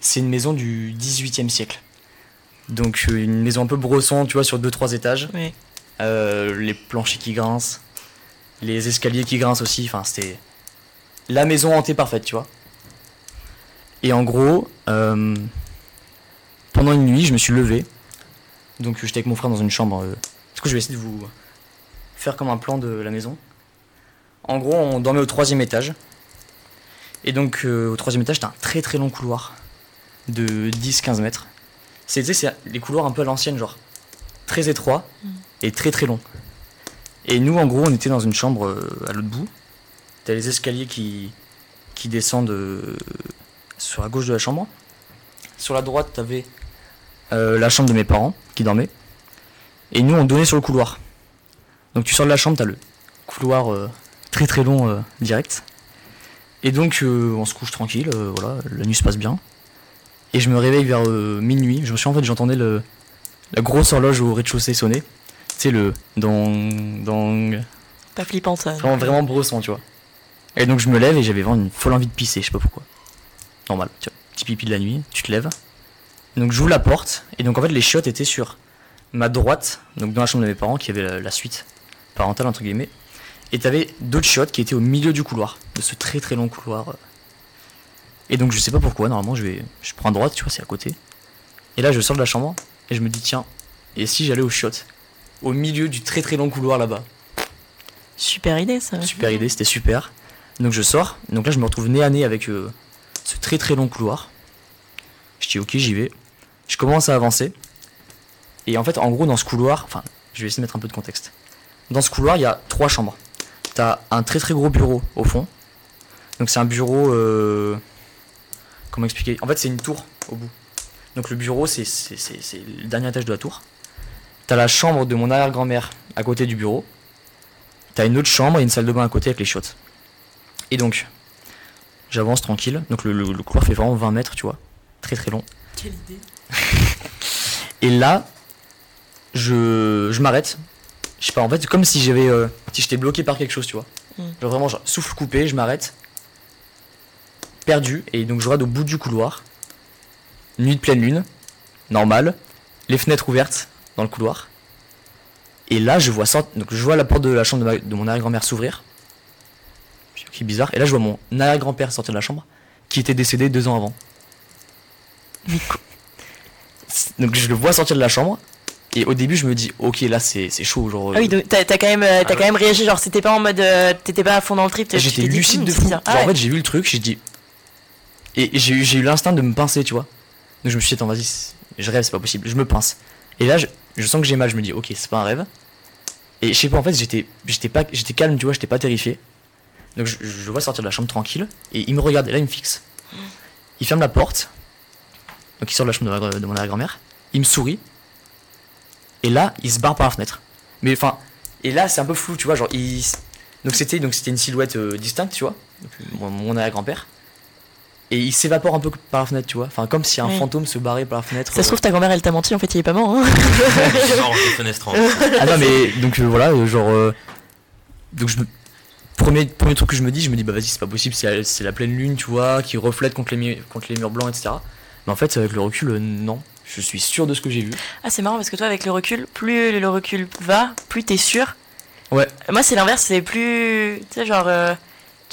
c'est une maison du 18e siècle. Donc euh, une maison un peu brosson, tu vois, sur 2-3 étages, euh, les planchers qui grincent, les escaliers qui grincent aussi. Enfin, c'était la maison hantée parfaite, tu vois. Et en gros, euh, pendant une nuit, je me suis levé. Donc, j'étais avec mon frère dans une chambre. euh, Du coup, je vais essayer de vous faire comme un plan de la maison. En gros, on dormait au troisième étage. Et donc, euh, au troisième étage, t'as un très très long couloir de 10-15 mètres. C'est les couloirs un peu à l'ancienne, genre très étroits et très très long. Et nous, en gros, on était dans une chambre euh, à l'autre bout. T'as les escaliers qui, qui descendent euh, sur la gauche de la chambre. Sur la droite, t'avais euh, la chambre de mes parents qui dormaient. Et nous, on donnait sur le couloir. Donc tu sors de la chambre, t'as le couloir euh, très très long euh, direct. Et donc, on se couche tranquille, voilà, la nuit se passe bien. Et je me réveille vers minuit. Je me suis en fait, j'entendais le, la grosse horloge au rez-de-chaussée sonner. Tu sais, le dong, dong. Pas flippant ça. Vraiment, vraiment brosson, tu vois. Et donc je me lève et j'avais vraiment une folle envie de pisser, je sais pas pourquoi. Normal, tu vois, petit pipi de la nuit, tu te lèves. Donc j'ouvre la porte et donc en fait les chiottes étaient sur ma droite, donc dans la chambre de mes parents qui avait la, la suite parentale entre guillemets. Et t'avais d'autres chiottes qui étaient au milieu du couloir, de ce très très long couloir. Et donc je sais pas pourquoi, normalement je vais, je prends à droite, tu vois, c'est à côté. Et là je sors de la chambre et je me dis tiens, et si j'allais aux chiottes, au milieu du très très long couloir là-bas? Super idée ça. Super idée, c'était super. Donc je sors, donc là je me retrouve nez à nez avec euh, ce très très long couloir. Je dis ok j'y vais. Je commence à avancer. Et en fait en gros dans ce couloir, enfin je vais essayer de mettre un peu de contexte. Dans ce couloir il y a trois chambres. T'as un très très gros bureau au fond. Donc c'est un bureau... euh, comment expliquer? En fait c'est une tour au bout. Donc le bureau c'est le dernier étage de la tour. T'as la chambre de mon arrière-grand-mère à côté du bureau. T'as une autre chambre et une salle de bain à côté avec les chiottes. Et donc, j'avance tranquille. Donc le, le- le couloir fait vraiment 20 mètres, tu vois. Très très long. Quelle idée. Et là, je, je m'arrête. Je sais pas, en fait, comme si j'avais. euh, si j'étais bloqué par quelque chose, tu vois. Mm. Genre vraiment, genre, souffle coupé, je m'arrête. Perdu. Et donc je regarde au bout du couloir. Nuit de pleine lune. Normal. Les fenêtres ouvertes dans le couloir. Et là, je vois sort- donc je vois la porte de la chambre de, ma- de mon arrière-grand-mère s'ouvrir. Ok, bizarre. Et là, je vois mon arrière-grand-père sortir de la chambre, qui était décédé deux ans avant. Donc je le vois sortir de la chambre. Et au début, je me dis, ok, là, c'est c'est chaud. Genre, Ah oui, donc t'as quand même, euh, t'as Ah quand même réagi, genre c'était pas en mode, euh, t'étais pas à fond dans le trip. J'étais lucide de fou. Ah Genre, en fait, j'ai vu le truc, j'ai dit. Et j'ai eu, l'instinct de me pincer, tu vois. Donc je me suis dit, attends, vas-y, je rêve, c'est pas possible. Je me pince. Et là, je, je sens que j'ai mal, je me dis, ok, c'est pas un rêve. Et je sais pas, en fait, j'étais, j'étais pas, j'étais calme, tu vois, j'étais pas terrifié. Donc je, je le vois sortir de la chambre tranquille, et il me regarde, et là il me fixe. Il ferme la porte, donc il sort de la chambre de, ma- de mon arrière-grand-mère, il me sourit, et là il se barre par la fenêtre. Mais enfin, et là c'est un peu flou, tu vois, genre il. Donc c'était donc c'était une silhouette euh, distincte, tu vois, donc, mon, mon arrière-grand-père. Et il s'évapore un peu par la fenêtre, tu vois. Enfin, comme si un Oui. fantôme se barrait par la fenêtre. Ça se trouve, ta grand-mère, elle t'a menti, en fait, il est pas mort. Hein. [LAUGHS] Il en. Ah non mais donc euh, voilà euh, genre euh, donc je me premier premier truc que je me dis je me dis bah vas-y c'est pas possible c'est la, la pleine lune tu vois qui reflète contre les contre les murs blancs etc mais en fait avec le recul non je suis sûr de ce que j'ai vu Ah, c'est marrant parce que toi, avec le recul, plus le recul va, plus t'es sûr. Ouais. Moi, c'est l'inverse, c'est plus. Tu sais, genre. euh,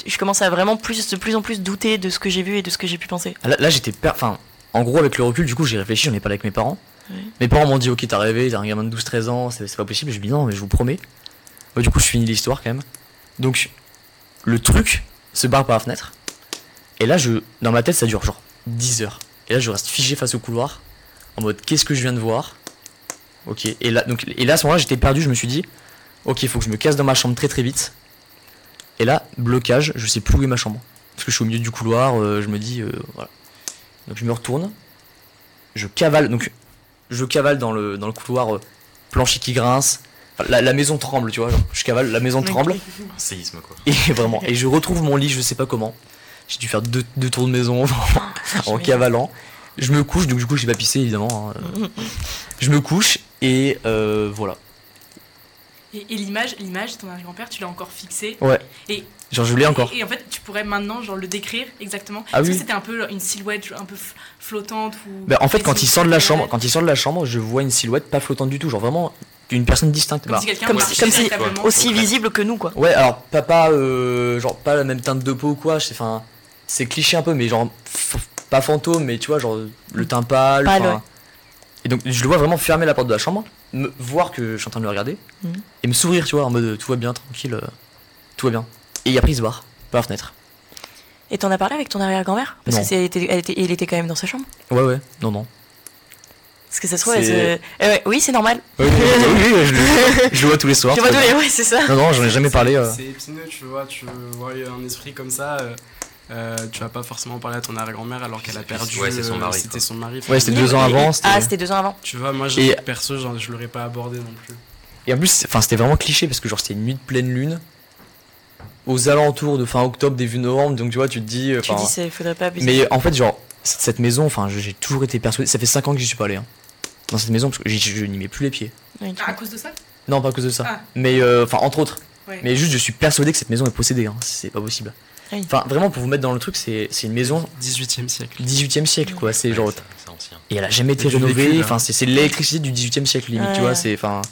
je commence à vraiment plus, de plus en plus douter de ce que j'ai vu et de ce que j'ai pu penser. Ah, là, là, j'étais per... enfin en gros avec le recul du coup j'ai réfléchi j'en ai parlé avec mes parents Oui. mes parents m'ont dit ok t'as rêvé t'as un gamin de 12-13 ans c'est pas possible je me dis non mais je vous promets Bah, du coup je finis l'histoire quand même donc le truc se barre par la fenêtre et là je dans ma tête ça dure genre 10 heures et là je reste figé face au couloir en mode qu'est-ce que je viens de voir? Ok et là donc et là à ce moment-là j'étais perdu je me suis dit ok il faut que je me casse dans ma chambre très très vite. Et là blocage je sais plus où est ma chambre. Parce que je suis au milieu du couloir euh, je me dis euh, voilà. Donc je me retourne je cavale donc je cavale dans le dans le couloir euh, plancher qui grince. Enfin, la, la maison tremble tu vois genre, je cavale la maison tremble. Un séisme, quoi. et vraiment et je retrouve mon lit je sais pas comment. J'ai dû faire deux, deux tours de maison [LAUGHS] [LAUGHS] en cavalant je me couche donc du coup j'ai pas pissé évidemment hein. [LAUGHS] je me couche et euh, voilà Et, et l'image, l'image de ton arrière-grand-père, tu l'as encore fixée. ouais Et- genre je l'ai encore Et, et en fait, tu pourrais maintenant genre le décrire exactement. Ah Est-ce oui. que c'était un peu une silhouette un peu flottante ou Bah, en fait, quand il sort de la chambre, quand il sort de la chambre, je vois une silhouette pas flottante du tout, genre vraiment une personne distincte. Bah, si quelqu'un comme marchait si- comme si-. Aussi visible que nous, quoi. Ouais, alors pas, pas, euh, genre pas la même teinte de peau ou quoi, c'est enfin c'est cliché un peu, mais genre pas fantôme, mais tu vois genre le teint pâle. Pâle, enfin. ouais. Et donc je le vois vraiment fermer la porte de la chambre, me voir que je suis en train de le regarder Mhm. et me sourire, tu vois, en mode tout va bien, tranquille, euh, tout va bien. Et après il se barre par la fenêtre. Et t'en as parlé avec ton arrière-grand-mère? Parce Non. que c'est, elle était, elle était- il était quand même dans sa chambre. Ouais ouais, non non. Parce que ça se trouve, elle se- Eh ouais, oui, c'est normal. [LAUGHS] Oui, oui, oui, oui, je, le, je le vois tous les soirs. Tu vois, va bien. ouais, c'est ça. Non non, j'en ai jamais parlé. euh. C'est épineux, tu vois, tu vois un esprit comme ça. euh, euh, tu vas pas forcément parler à ton arrière-grand-mère alors qu'elle a perdu. ouais, son euh, mari, C'était son mari. Ouais, c'était deux ans avant. Ah, c'était deux ans avant. Tu vois, moi, je, Et- perso, genre, je l'aurais pas abordé non plus. Et en plus, enfin, c'était vraiment cliché parce que genre c'était une nuit de pleine lune aux alentours de fin octobre, début novembre. Donc tu vois, tu te dis. euh, Tu dis, il faudrait pas abuser. mais en fait, genre cette maison, enfin, j'ai toujours été persuadé. Ça fait 5 ans que j'y suis pas allé. hein, dans cette maison parce que je, n'y mets plus les pieds. Oui, Ah, à cause de ça? Non, pas à cause de ça. Ah. Mais euh, enfin, entre autres. Ouais. Mais juste, je suis persuadé que cette maison est possédée. Hein. C'est pas possible. Enfin, vraiment, pour vous mettre dans le truc, c'est c'est une maison 18 e siècle. 18 e siècle, quoi. C'est Ouais, genre. c'est- C'est ancien. Et elle a jamais été rénovée. Enfin, c'est c'est l'électricité du 18 e siècle, limite. Ouais. Tu vois, c'est. Enfin.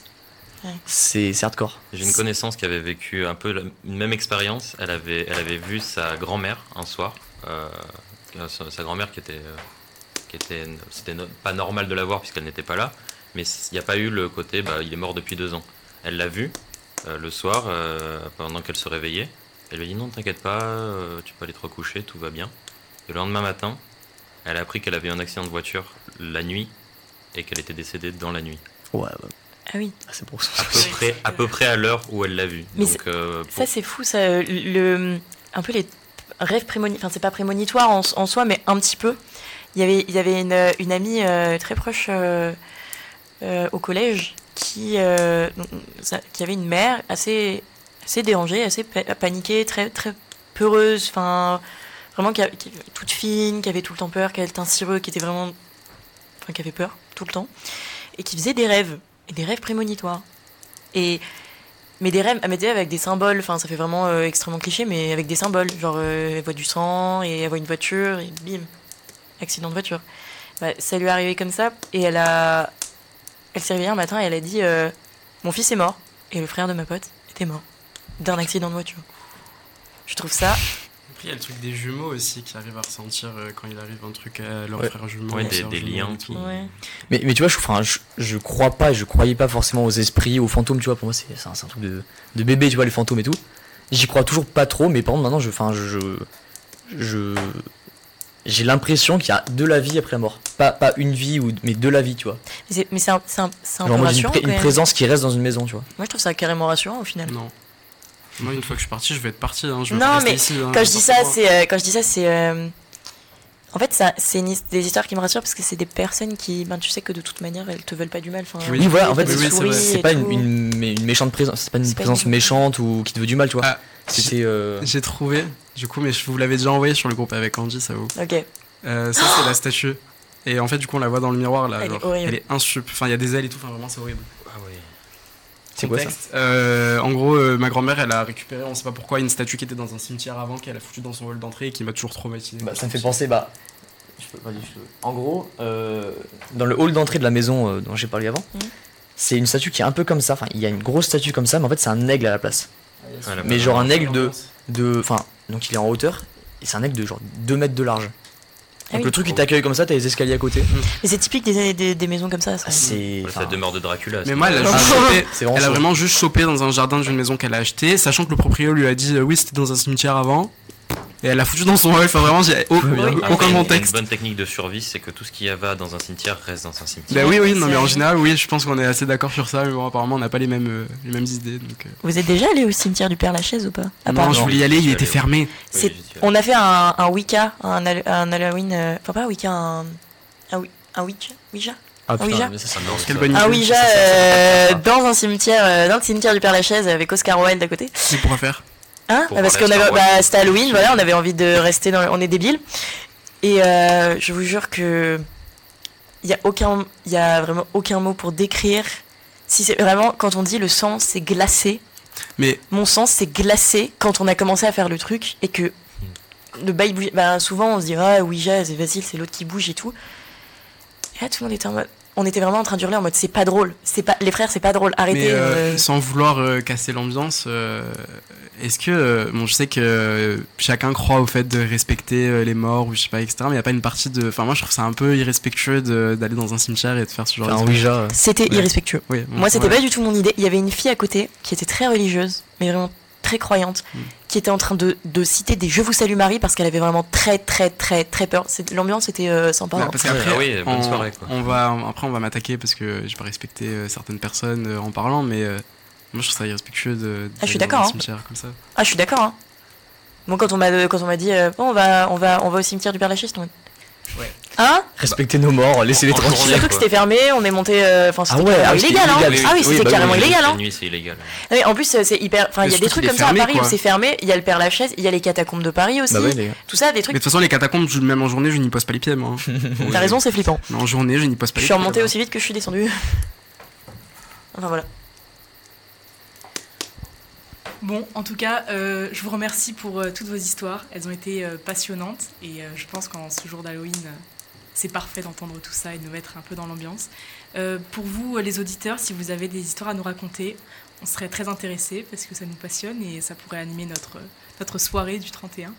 C'est hardcore. J'ai une connaissance qui avait vécu un peu la- une même expérience. Elle avait, elle avait vu sa grand-mère un soir. euh, sa, sa grand-mère qui était, euh, qui était, c'était no- pas normal de la voir puisqu'elle n'était pas là. Mais il n'y a pas eu le côté, bah, il est mort depuis deux ans. Elle l'a vu euh, le soir euh, pendant qu'elle se réveillait. Elle lui a dit non, t'inquiète pas, euh, tu peux aller te recoucher, tout va bien. Et le lendemain matin, elle a appris qu'elle avait eu un accident de voiture la nuit et qu'elle était décédée dans la nuit. Ouais, ouais. Ah oui. Ah, c'est pour ça. À peu près, à peu près à l'heure où elle l'a vu. Mais Donc, euh, Ça, c'est fou, ça. euh, Le, un peu les rêves prémonitoires. Enfin, c'est pas prémonitoire en, en soi, mais un petit peu. Il y avait, il y avait une, une amie euh, très proche euh, euh, au collège qui, euh, qui avait une mère assez, assez dérangée, assez pa- paniquée, très, très peureuse. Enfin, vraiment qui, qui- toute fine, qui avait tout le temps peur, qui avait le teint cireux, qui était vraiment. Enfin, qui avait peur tout le temps. Et qui faisait des rêves. Et des rêves prémonitoires. Et mais des rêves, mais des avec des symboles, enfin ça fait vraiment euh, extrêmement cliché, mais avec des symboles. Genre euh, elle voit du sang et elle voit une voiture et bim, accident de voiture. Bah, ça lui est arrivé comme ça et elle a, elle s'est réveillée un matin et elle a dit euh, mon fils est mort et le frère de ma pote était mort d'un accident de voiture. Je trouve ça. Après, il y a le truc des jumeaux aussi qui arrivent à ressentir euh, quand il arrive un truc à leur Ouais. frère jumeau. Ouais, des- des liens et tout. qui- Ouais. Mais, mais tu vois, je, enfin, je, je crois pas et je croyais pas forcément aux esprits, aux fantômes, tu vois. Pour moi, c'est c'est un, c'est un truc de, de bébé, tu vois, les fantômes et tout. J'y crois toujours pas trop, mais par contre, maintenant, je, enfin, je, je, j'ai l'impression qu'il y a de la vie après la mort. Pas, pas une vie, ou, mais de la vie, tu vois. Mais c'est- Mais c'est un, c'est un, c'est un Genre, peu une, rassurant. pré- une même. présence qui reste dans une maison, tu vois. Moi, je trouve ça carrément rassurant au final. Non. Moi, une fois que je suis parti, je vais être parti. Hein. Je vais Non, mais ici, hein, Quand je dis ça, c'est euh, quand je dis ça, c'est euh, en fait ça, c'est des histoires qui me rassurent parce que c'est des personnes qui, ben tu sais que de toute manière elles te veulent pas du mal. Enfin, Oui. Oui, voilà, en fait, oui, c'est c'est vrai. c'est pas une, une, mais une méchante présence, c'est pas une C'est pas présence une- méchante ou qui te veut du mal, tu vois. Ah, C'était. euh, J'ai trouvé, du coup, mais je vous l'avais déjà envoyé sur le groupe avec Andy, ça vous. Ok. Euh, ça, c'est la statue. Et en fait, du coup, on la voit dans le miroir là. Elle est horrible. elle est insup. Enfin, il y a des ailes et tout. Enfin, vraiment, c'est horrible. Oui. C'est quoi ça Contexte, euh, En gros, euh, ma grand-mère, elle a récupéré, on sait pas pourquoi, une statue qui était dans un cimetière avant, qu'elle a foutu dans son hall d'entrée et qui m'a toujours traumatisé. Bah, ça me fait penser, bah. je peux- vas-y, je te- En gros, euh, dans le hall d'entrée de la maison euh, dont j'ai parlé avant, Mhm. c'est une statue qui est un peu comme ça. Enfin, il y a une grosse statue comme ça, mais en fait, c'est un aigle à la place. Ah, Mais genre un aigle de. de Enfin, donc il est en hauteur, et c'est un aigle de genre 2 mètres de large. Ah Donc oui. le truc qui t'accueille comme ça, t'as les escaliers à côté. Et c'est typique des, des, des maisons comme ça. ça. Ah, c'est. Enfin, Ça demeure de Dracula. Mais moi, elle a Ah, chopé. [LAUGHS] Elle a vraiment juste chopé dans un jardin d'une maison qu'elle a acheté, sachant que le propriétaire lui a dit euh, oui, c'était dans un cimetière avant. Et elle l'a foutu dans son hall. Enfin, vraiment, j'ai au- aucun Après, contexte. Une bonne technique de survie, c'est que tout ce qui va dans un cimetière reste dans un cimetière. Bah oui, oui, non, mais en général, oui, je pense qu'on est assez d'accord sur ça. Mais bon, apparemment, on n'a pas les mêmes, euh, les mêmes idées. Donc, euh. Vous êtes déjà allé au cimetière du Père Lachaise ou pas? Non, je voulais y aller, il était fermé. Oui, On a fait un, un Wicca, un, Hall- un Halloween, euh, enfin pas un Wicca, un, un, un Witch, Ouija? Ah Ouija? Putain, mais ça. Ah Quelle bonne idée. Ouija euh, dans un cimetière, euh, dans le cimetière du Père Lachaise avec Oscar Wilde à côté. C'est pour faire? Hein Parce qu'on avait, bah, c'était Halloween, voilà, on avait envie de rester dans, le- on est débiles. Et euh, je vous jure que il y a aucun, il y a vraiment aucun mot pour décrire. Si c'est vraiment quand on dit le sang c'est glacé, Mais mon sang s'est glacé quand on a commencé à faire le truc et que le bail bouge. Bah, souvent on se dit ah Ouija c'est facile, c'est l'autre qui bouge et tout. Et là tout le monde était en mode, on était vraiment en train de hurler en mode c'est pas drôle, c'est pas les frères c'est pas drôle, arrêtez. Mais euh, euh, sans vouloir euh, casser l'ambiance, euh, est-ce que. euh, bon, je sais que chacun croit au fait de respecter euh, les morts ou je sais pas, etc. Mais il n'y a pas une partie de. Enfin, moi je trouve ça un peu irrespectueux de- d'aller dans un cimetière et de faire ce genre de euh, C'était Ouais. irrespectueux. Oui, bon, Moi, c'était ouais. pas du tout mon idée. Il y avait une fille à côté qui était très religieuse, mais vraiment très croyante, Mm. Qui était en train de, de citer des Je vous salue Marie parce qu'elle avait vraiment très, très, très, très peur. C'est- L'ambiance était euh, sympa. Ouais, hein. parce qu'après, Ah oui, bonne on, soirée, quoi. on va, après, on va m'attaquer parce que j'ai pas respecté euh, certaines personnes euh, en parlant, mais euh, moi je trouve ça irrespectueux de. Ah, je suis d'accord, hein. cimetière comme ça. Ah, je suis d'accord. Hein. Moi, quand on m'a quand on m'a dit euh, bon, on va, on va, on va au cimetière du Père Lachaise, Ouais. Hein Respectez nos morts, laissez-les en tranquilles. Surtout que c'était fermé, on est monté. euh, Enfin, c'était Ah ouais, carrément ah oui, c'était illégal. Hein. illégal, Ah oui, oui, c'était bah carrément oui, illégal. La nuit, c'est illégal. Oui, en plus, euh, c'est hyper. Enfin, il y Mais a des trucs comme ça à Paris quoi. où c'est fermé. Il y a le Père Lachaise, il y a les catacombes de Paris aussi. Bah ouais, les gars. Tout ça, des Mais trucs. de toute façon, les catacombes, je- même en journée, je n'y pose pas les pieds, moi. hein. [LAUGHS] T'as raison, c'est flippant. Mais en journée, je n'y pose pas Je les suis pieds. remontée là-bas. aussi vite que je suis descendue. [LAUGHS] Enfin voilà. Bon, en tout cas, euh, je vous remercie pour euh, toutes vos histoires. Elles ont été euh, passionnantes et euh, je pense qu'en ce jour d'Halloween, euh, c'est parfait d'entendre tout ça et de nous mettre un peu dans l'ambiance. Euh, pour vous, euh, les auditeurs, si vous avez des histoires à nous raconter, on serait très intéressés parce que ça nous passionne et ça pourrait animer notre, notre soirée du 31.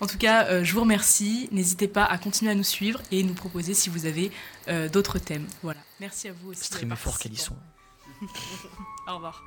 En tout cas, euh, je vous remercie. N'hésitez pas à continuer à nous suivre et nous proposer si vous avez euh, d'autres thèmes. Voilà. Merci à vous aussi. Streamer fort sont. [LAUGHS] Au revoir.